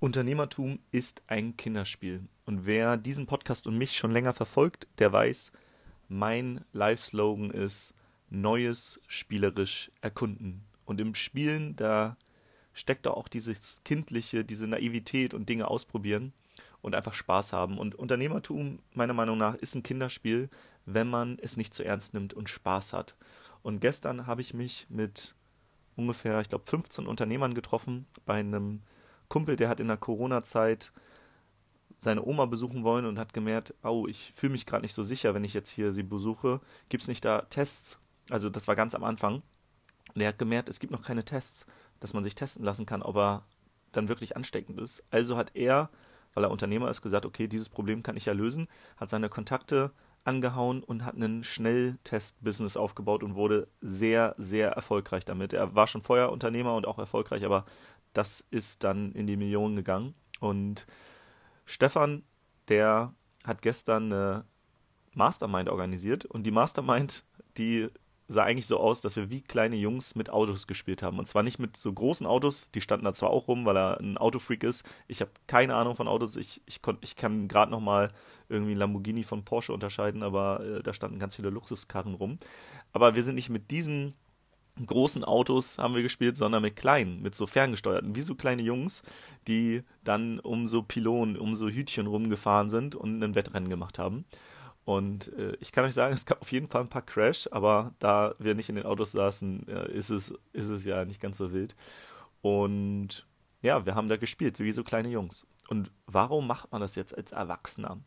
Unternehmertum ist ein Kinderspiel. Und wer diesen Podcast und mich schon länger verfolgt, der weiß, mein Live-Slogan ist Neues spielerisch erkunden. Und im Spielen, da steckt da auch dieses Kindliche, diese Naivität und Dinge ausprobieren und einfach Spaß haben. Und Unternehmertum, meiner Meinung nach, ist ein Kinderspiel, wenn man es nicht zu ernst nimmt und Spaß hat. Und gestern habe ich mich mit ungefähr, ich glaube, 15 Unternehmern getroffen bei einem Kumpel, der hat in der Corona-Zeit seine Oma besuchen wollen und hat gemerkt, oh, ich fühle mich gerade nicht so sicher, wenn ich jetzt hier sie besuche. Gibt es nicht da Tests? Also das war ganz am Anfang. Und er hat gemerkt, es gibt noch keine Tests, dass man sich testen lassen kann, ob er dann wirklich ansteckend ist. Also hat er, weil er Unternehmer ist, gesagt, okay, dieses Problem kann ich ja lösen, hat seine Kontakte angehauen und hat einen Schnelltest-Business aufgebaut und wurde sehr, sehr erfolgreich damit. Er war schon vorher Unternehmer und auch erfolgreich, aber das ist dann in die Millionen gegangen. Und Stefan, der hat gestern eine Mastermind organisiert und die Mastermind, die sah eigentlich so aus, dass wir wie kleine Jungs mit Autos gespielt haben. Und zwar nicht mit so großen Autos, die standen da zwar auch rum, weil er ein Autofreak ist. Ich habe keine Ahnung von Autos. Ich, ich, konnt, ich kann gerade noch mal irgendwie Lamborghini von Porsche unterscheiden, aber äh, da standen ganz viele Luxuskarren rum. Aber wir sind nicht mit diesen großen Autos haben wir gespielt, sondern mit kleinen, mit so ferngesteuerten, wie so kleine Jungs, die dann um so Pylonen, um so Hütchen rumgefahren sind und ein Wettrennen gemacht haben. Und äh, ich kann euch sagen, es gab auf jeden Fall ein paar Crash, aber da wir nicht in den Autos saßen, äh, ist, es, ist es ja nicht ganz so wild. Und ja, wir haben da gespielt, wie so kleine Jungs. Und warum macht man das jetzt als Erwachsener?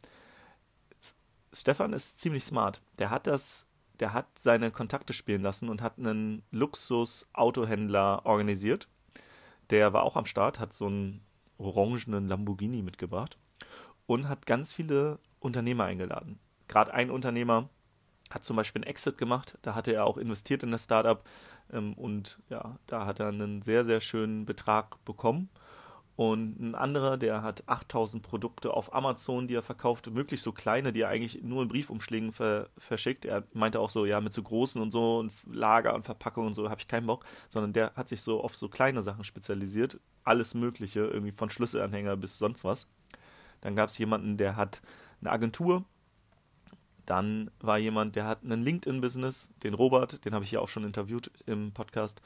Stefan ist ziemlich smart. Der hat das der hat seine Kontakte spielen lassen und hat einen Luxus-Autohändler organisiert. Der war auch am Start, hat so einen orangenen Lamborghini mitgebracht und hat ganz viele Unternehmer eingeladen. Gerade ein Unternehmer hat zum Beispiel einen Exit gemacht, da hatte er auch investiert in das Startup ähm, und ja, da hat er einen sehr, sehr schönen Betrag bekommen und ein anderer, der hat 8000 Produkte auf Amazon, die er verkauft, möglichst so kleine, die er eigentlich nur in Briefumschlägen ver verschickt. Er meinte auch so, ja, mit so großen und so und Lager und Verpackung und so habe ich keinen Bock, sondern der hat sich so auf so kleine Sachen spezialisiert. Alles Mögliche, irgendwie von Schlüsselanhänger bis sonst was. Dann gab es jemanden, der hat eine Agentur. Dann war jemand, der hat einen LinkedIn-Business, den Robert, den habe ich ja auch schon interviewt im Podcast.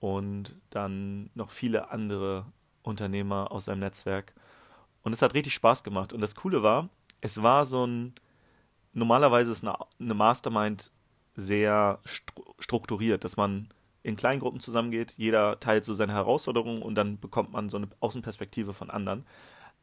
Und dann noch viele andere Unternehmer aus seinem Netzwerk. Und es hat richtig Spaß gemacht. Und das Coole war, es war so ein, normalerweise ist eine, Mastermind sehr strukturiert, dass man in kleinen Gruppen zusammengeht, jeder teilt so seine Herausforderungen und dann bekommt man so eine Außenperspektive von anderen.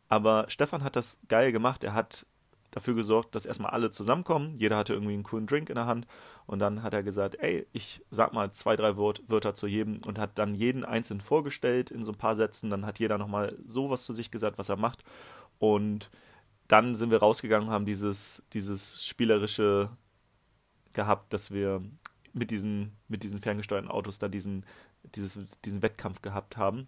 Aber Stefan hat das geil gemacht. Er hat dafür gesorgt, dass erstmal alle zusammenkommen. Jeder hatte irgendwie einen coolen Drink in der Hand. Und dann hat er gesagt, ey, ich sag mal zwei, drei Wort, Wörter zu jedem und hat dann jeden einzeln vorgestellt in so ein paar Sätzen. Dann hat jeder nochmal sowas zu sich gesagt, was er macht. Und dann sind wir rausgegangen, haben dieses, dieses spielerische gehabt, dass wir mit diesen, mit diesen ferngesteuerten Autos da diesen, dieses, diesen Wettkampf gehabt haben.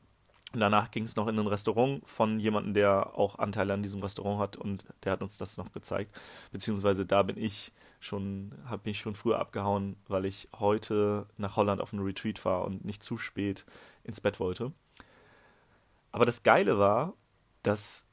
Und danach ging es noch in ein Restaurant von jemandem, der auch Anteile an diesem Restaurant hat und der hat uns das noch gezeigt. Beziehungsweise da bin ich schon, habe mich schon früher abgehauen, weil ich heute nach Holland auf einen Retreat war und nicht zu spät ins Bett wollte. Aber das Geile war, dass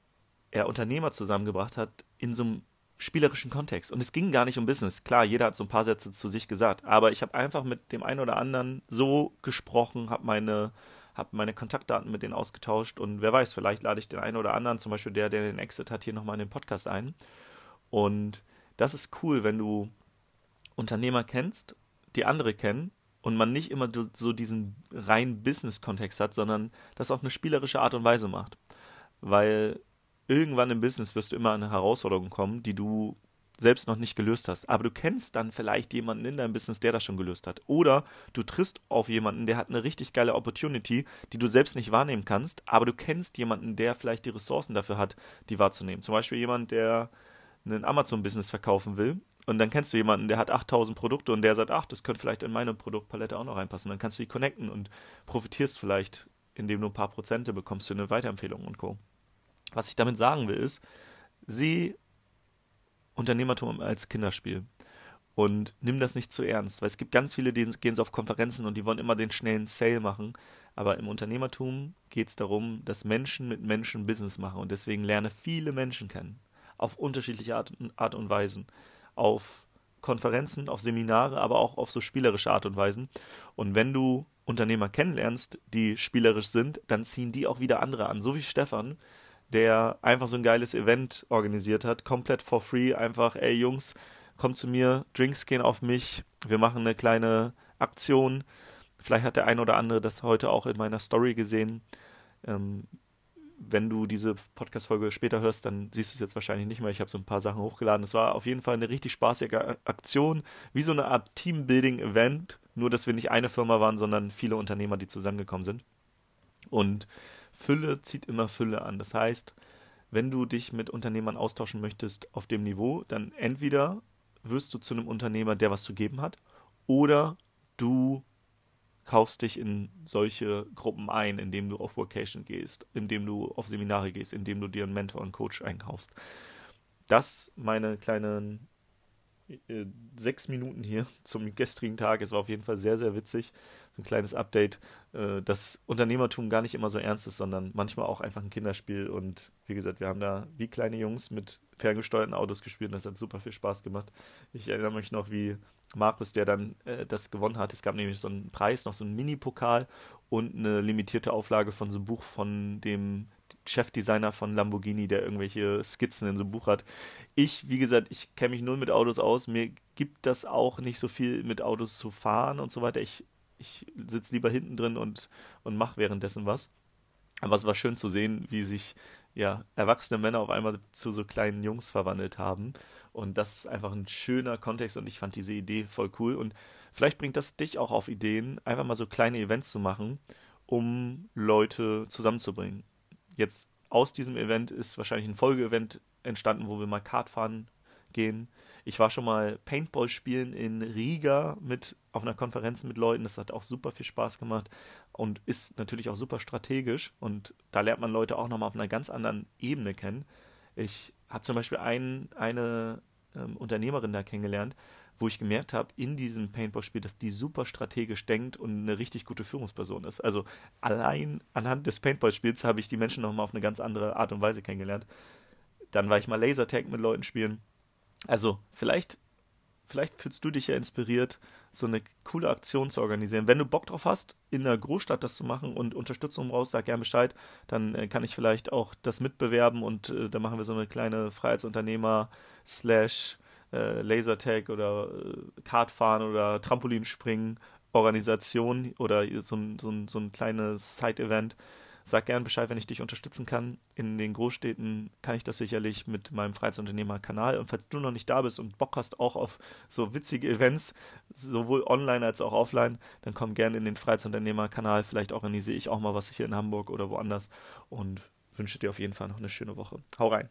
er Unternehmer zusammengebracht hat in so einem spielerischen Kontext. Und es ging gar nicht um Business. Klar, jeder hat so ein paar Sätze zu sich gesagt, aber ich habe einfach mit dem einen oder anderen so gesprochen, habe meine habe meine Kontaktdaten mit denen ausgetauscht und wer weiß, vielleicht lade ich den einen oder anderen, zum Beispiel der, der den Exit hat, hier nochmal in den Podcast ein. Und das ist cool, wenn du Unternehmer kennst, die andere kennen und man nicht immer so diesen reinen Business-Kontext hat, sondern das auf eine spielerische Art und Weise macht. Weil irgendwann im Business wirst du immer an eine Herausforderung kommen, die du selbst noch nicht gelöst hast. Aber du kennst dann vielleicht jemanden in deinem Business, der das schon gelöst hat. Oder du triffst auf jemanden, der hat eine richtig geile Opportunity, die du selbst nicht wahrnehmen kannst, aber du kennst jemanden, der vielleicht die Ressourcen dafür hat, die wahrzunehmen. Zum Beispiel jemand, der ein Amazon-Business verkaufen will. Und dann kennst du jemanden, der hat 8000 Produkte und der sagt, ach, das könnte vielleicht in meine Produktpalette auch noch reinpassen. Dann kannst du die connecten und profitierst vielleicht, indem du ein paar Prozente bekommst für eine Weiterempfehlung und Co. Was ich damit sagen will, ist, sieh Unternehmertum als Kinderspiel. Und nimm das nicht zu ernst, weil es gibt ganz viele, die gehen so auf Konferenzen und die wollen immer den schnellen Sale machen. Aber im Unternehmertum geht es darum, dass Menschen mit Menschen Business machen und deswegen lerne viele Menschen kennen. Auf unterschiedliche Art, Art und Weisen. Auf Konferenzen, auf Seminare, aber auch auf so spielerische Art und Weisen. Und wenn du Unternehmer kennenlernst, die spielerisch sind, dann ziehen die auch wieder andere an. So wie Stefan, der einfach so ein geiles Event organisiert hat, komplett for free, einfach, ey Jungs, kommt zu mir, Drinks gehen auf mich, wir machen eine kleine Aktion. Vielleicht hat der ein oder andere das heute auch in meiner Story gesehen. Ähm, wenn du diese Podcast-Folge später hörst, dann siehst du es jetzt wahrscheinlich nicht mehr. Ich habe so ein paar Sachen hochgeladen. Es war auf jeden Fall eine richtig spaßige Aktion, wie so eine Art Teambuilding-Event. Nur, dass wir nicht eine Firma waren, sondern viele Unternehmer, die zusammengekommen sind. Und Fülle zieht immer Fülle an. Das heißt, wenn du dich mit Unternehmern austauschen möchtest auf dem Niveau, dann entweder wirst du zu einem Unternehmer, der was zu geben hat, oder du kaufst dich in solche Gruppen ein, indem du auf Vocation gehst, indem du auf Seminare gehst, indem du dir einen Mentor und Coach einkaufst. Das meine kleinen sechs Minuten hier zum gestrigen Tag. Es war auf jeden Fall sehr, sehr witzig. So ein kleines Update, äh, dass Unternehmertum gar nicht immer so ernst ist, sondern manchmal auch einfach ein Kinderspiel. Und wie gesagt, wir haben da wie kleine Jungs mit ferngesteuerten Autos gespielt und das hat super viel Spaß gemacht. Ich erinnere mich noch, wie Markus, der dann äh, das gewonnen hat. Es gab nämlich so einen Preis, noch so einen Mini-Pokal und eine limitierte Auflage von so einem Buch von dem Chefdesigner von Lamborghini, der irgendwelche Skizzen in so einem Buch hat. Ich, wie gesagt, ich kenne mich null mit Autos aus. Mir gibt das auch nicht so viel mit Autos zu fahren und so weiter. Ich, ich sitze lieber hinten drin und, und mache währenddessen was. Aber es war schön zu sehen, wie sich ja, erwachsene Männer auf einmal zu so kleinen Jungs verwandelt haben. Und das ist einfach ein schöner Kontext und ich fand diese Idee voll cool. Und vielleicht bringt das dich auch auf Ideen, einfach mal so kleine Events zu machen, um Leute zusammenzubringen. Jetzt aus diesem Event ist wahrscheinlich ein Folgeevent entstanden, wo wir mal Kart fahren gehen. Ich war schon mal Paintball spielen in Riga mit auf einer Konferenz mit Leuten. Das hat auch super viel Spaß gemacht und ist natürlich auch super strategisch. Und da lernt man Leute auch nochmal auf einer ganz anderen Ebene kennen. Ich habe zum Beispiel ein, eine ähm, Unternehmerin da kennengelernt, wo ich gemerkt habe, in diesem Paintball-Spiel, dass die super strategisch denkt und eine richtig gute Führungsperson ist. Also allein anhand des Paintball-Spiels habe ich die Menschen nochmal auf eine ganz andere Art und Weise kennengelernt. Dann war ich mal Lasertag mit Leuten spielen. Also vielleicht, vielleicht fühlst du dich ja inspiriert, so eine coole Aktion zu organisieren. Wenn du Bock drauf hast, in der Großstadt das zu machen und Unterstützung brauchst, sag gerne Bescheid. Dann äh, kann ich vielleicht auch das mitbewerben und äh, dann machen wir so eine kleine Freiheitsunternehmer slash äh, Lasertag oder äh, Kartfahren oder Trampolinspringen Organisation oder so ein, so ein, so ein kleines Side-Event Sag gern Bescheid, wenn ich dich unterstützen kann. In den Großstädten kann ich das sicherlich mit meinem Freizeitunternehmer-Kanal. Und falls du noch nicht da bist und Bock hast auch auf so witzige Events, sowohl online als auch offline, dann komm gerne in den Freizeitunternehmer-Kanal. Vielleicht organisiere ich auch mal was hier in Hamburg oder woanders und wünsche dir auf jeden Fall noch eine schöne Woche. Hau rein.